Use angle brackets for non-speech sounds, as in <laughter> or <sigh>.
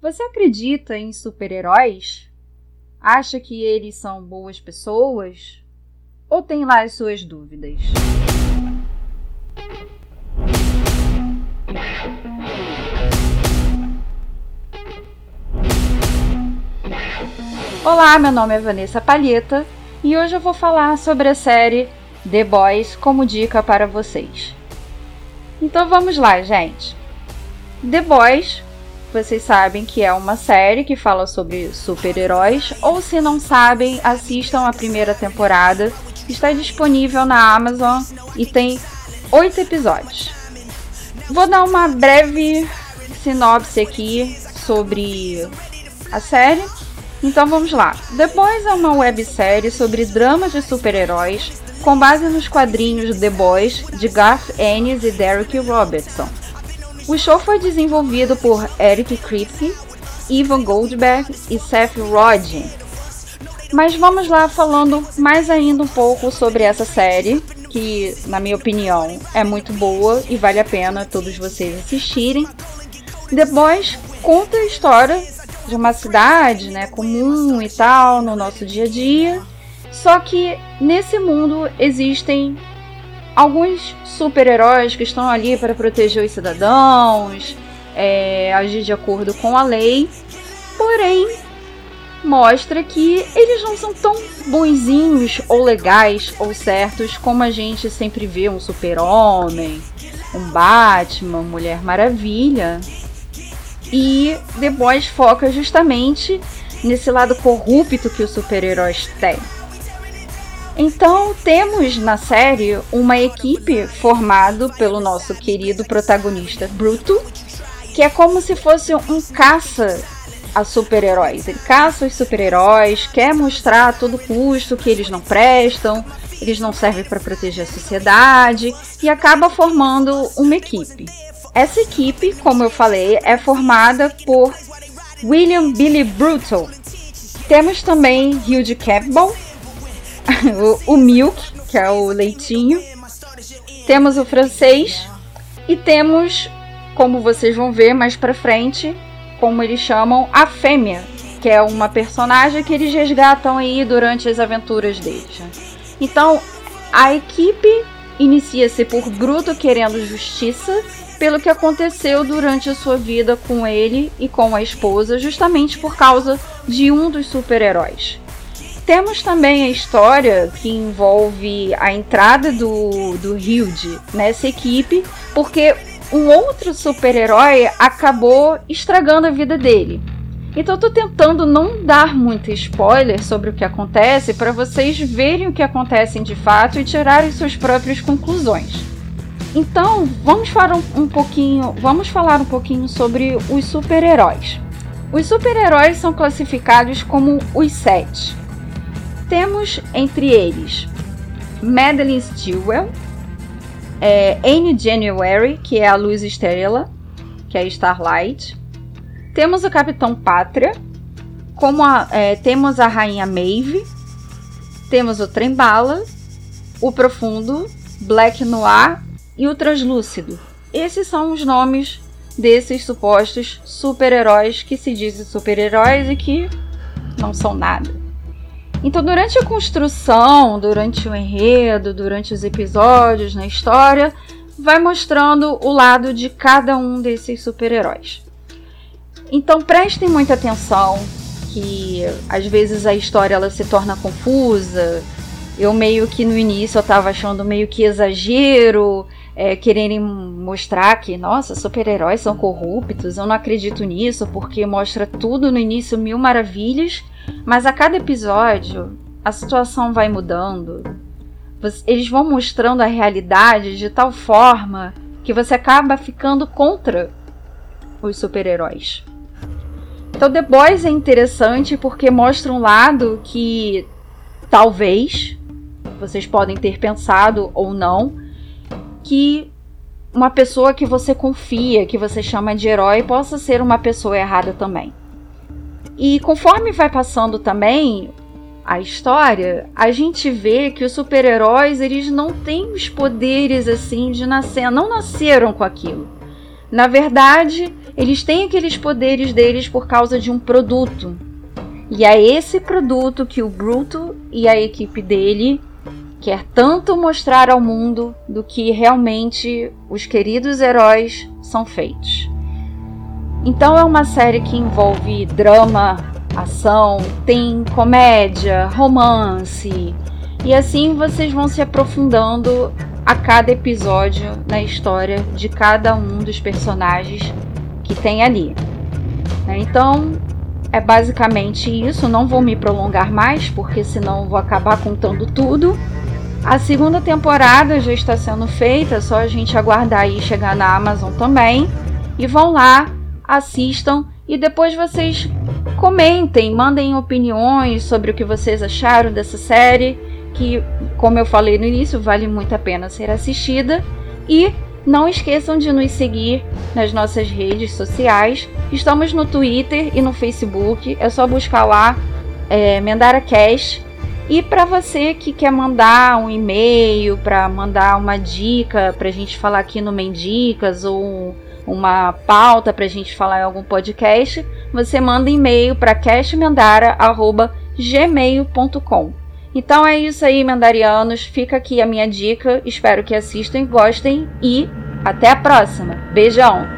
Você acredita em super-heróis? Acha que eles são boas pessoas? Ou tem lá as suas dúvidas? Olá, meu nome é Vanessa Palheta e hoje eu vou falar sobre a série The Boys como dica para vocês. Então vamos lá, gente. The Boys, vocês sabem que é uma série que fala sobre super-heróis, ou se não sabem, assistam a primeira temporada. Está disponível na Amazon e tem oito episódios. Vou dar uma breve sinopse aqui sobre a série. Então vamos lá. Boys é uma websérie sobre dramas de super-heróis com base nos quadrinhos The Boys de Garth Ennis e Derek Robertson. O show foi desenvolvido por Eric Kripke, Ivan Goldberg e Seth Rodin. Mas vamos lá falando mais ainda um pouco sobre essa série, que na minha opinião é muito boa e vale a pena todos vocês assistirem. Boys conta a história de uma cidade, né, comum e tal no nosso dia a dia só que nesse mundo existem alguns super-heróis que estão ali para proteger os cidadãos, é, agir de acordo com a lei, porém mostra que eles não são tão bonzinhos ou legais ou certos como a gente sempre vê um super-homem, um Batman, Mulher Maravilha. E The Boys foca justamente nesse lado corrupto que os super-heróis têm. Então, temos na série uma equipe formada pelo nosso querido protagonista Bruto, que é como se fosse um caça a super-heróis. Ele caça os super-heróis, quer mostrar a todo custo que eles não prestam, eles não servem para proteger a sociedade e acaba formando uma equipe. Essa equipe, como eu falei, é formada por William Billy Brutal. Temos também Hugh Campbell, <laughs> o, o Milk, que é o leitinho. Temos o francês e temos, como vocês vão ver mais pra frente, como eles chamam, a fêmea, que é uma personagem que eles resgatam aí durante as aventuras deles. Então, a equipe inicia-se por Bruto querendo justiça pelo que aconteceu durante a sua vida com ele e com a esposa, justamente por causa de um dos super-heróis. Temos também a história que envolve a entrada do, do Hilde nessa equipe, porque um outro super-herói acabou estragando a vida dele. Então eu tô tentando não dar muito spoiler sobre o que acontece para vocês verem o que acontece de fato e tirarem suas próprias conclusões. Então, vamos falar um pouquinho, vamos falar um pouquinho sobre os super-heróis. Os super-heróis são classificados como os sete. Temos entre eles Madeline Stillwell, é, Anne January, que é a Luz Estrela, que é Starlight. Temos o Capitão Pátria, como a, é, temos a Rainha Maeve, temos o Trembala, o Profundo, Black Noir e o Translúcido. Esses são os nomes desses supostos super-heróis que se dizem super-heróis e que não são nada. Então, durante a construção, durante o enredo, durante os episódios na história, vai mostrando o lado de cada um desses super-heróis. Então, prestem muita atenção que às vezes a história ela se torna confusa. Eu meio que no início eu tava achando meio que exagero, é, quererem mostrar que, nossa, super-heróis são corruptos. Eu não acredito nisso, porque mostra tudo no início mil maravilhas mas a cada episódio, a situação vai mudando. Eles vão mostrando a realidade de tal forma que você acaba ficando contra os super-heróis. Então, The Boys é interessante porque mostra um lado que talvez vocês podem ter pensado ou não que uma pessoa que você confia, que você chama de herói, possa ser uma pessoa errada também. E conforme vai passando também a história, a gente vê que os super-heróis eles não têm os poderes assim de nascer, não nasceram com aquilo. Na verdade, eles têm aqueles poderes deles por causa de um produto. E é esse produto que o Bruto e a equipe dele quer tanto mostrar ao mundo do que realmente os queridos heróis são feitos. Então é uma série que envolve drama, ação, tem comédia, romance, e assim vocês vão se aprofundando a cada episódio na história de cada um dos personagens que tem ali. Né? Então é basicamente isso. Não vou me prolongar mais, porque senão vou acabar contando tudo. A segunda temporada já está sendo feita, é só a gente aguardar aí chegar na Amazon também. E vão lá, assistam e depois vocês comentem, mandem opiniões sobre o que vocês acharam dessa série que, como eu falei no início, vale muito a pena ser assistida. E não esqueçam de nos seguir nas nossas redes sociais. Estamos no Twitter e no Facebook. É só buscar lá é, Mendara Cash. E para você que quer mandar um e-mail, para mandar uma dica para a gente falar aqui no Mendicas ou uma pauta para a gente falar em algum podcast, você manda e-mail para cashmendara.gmail.com. Então é isso aí, mandarianos. Fica aqui a minha dica. Espero que assistam, gostem e até a próxima. Beijão!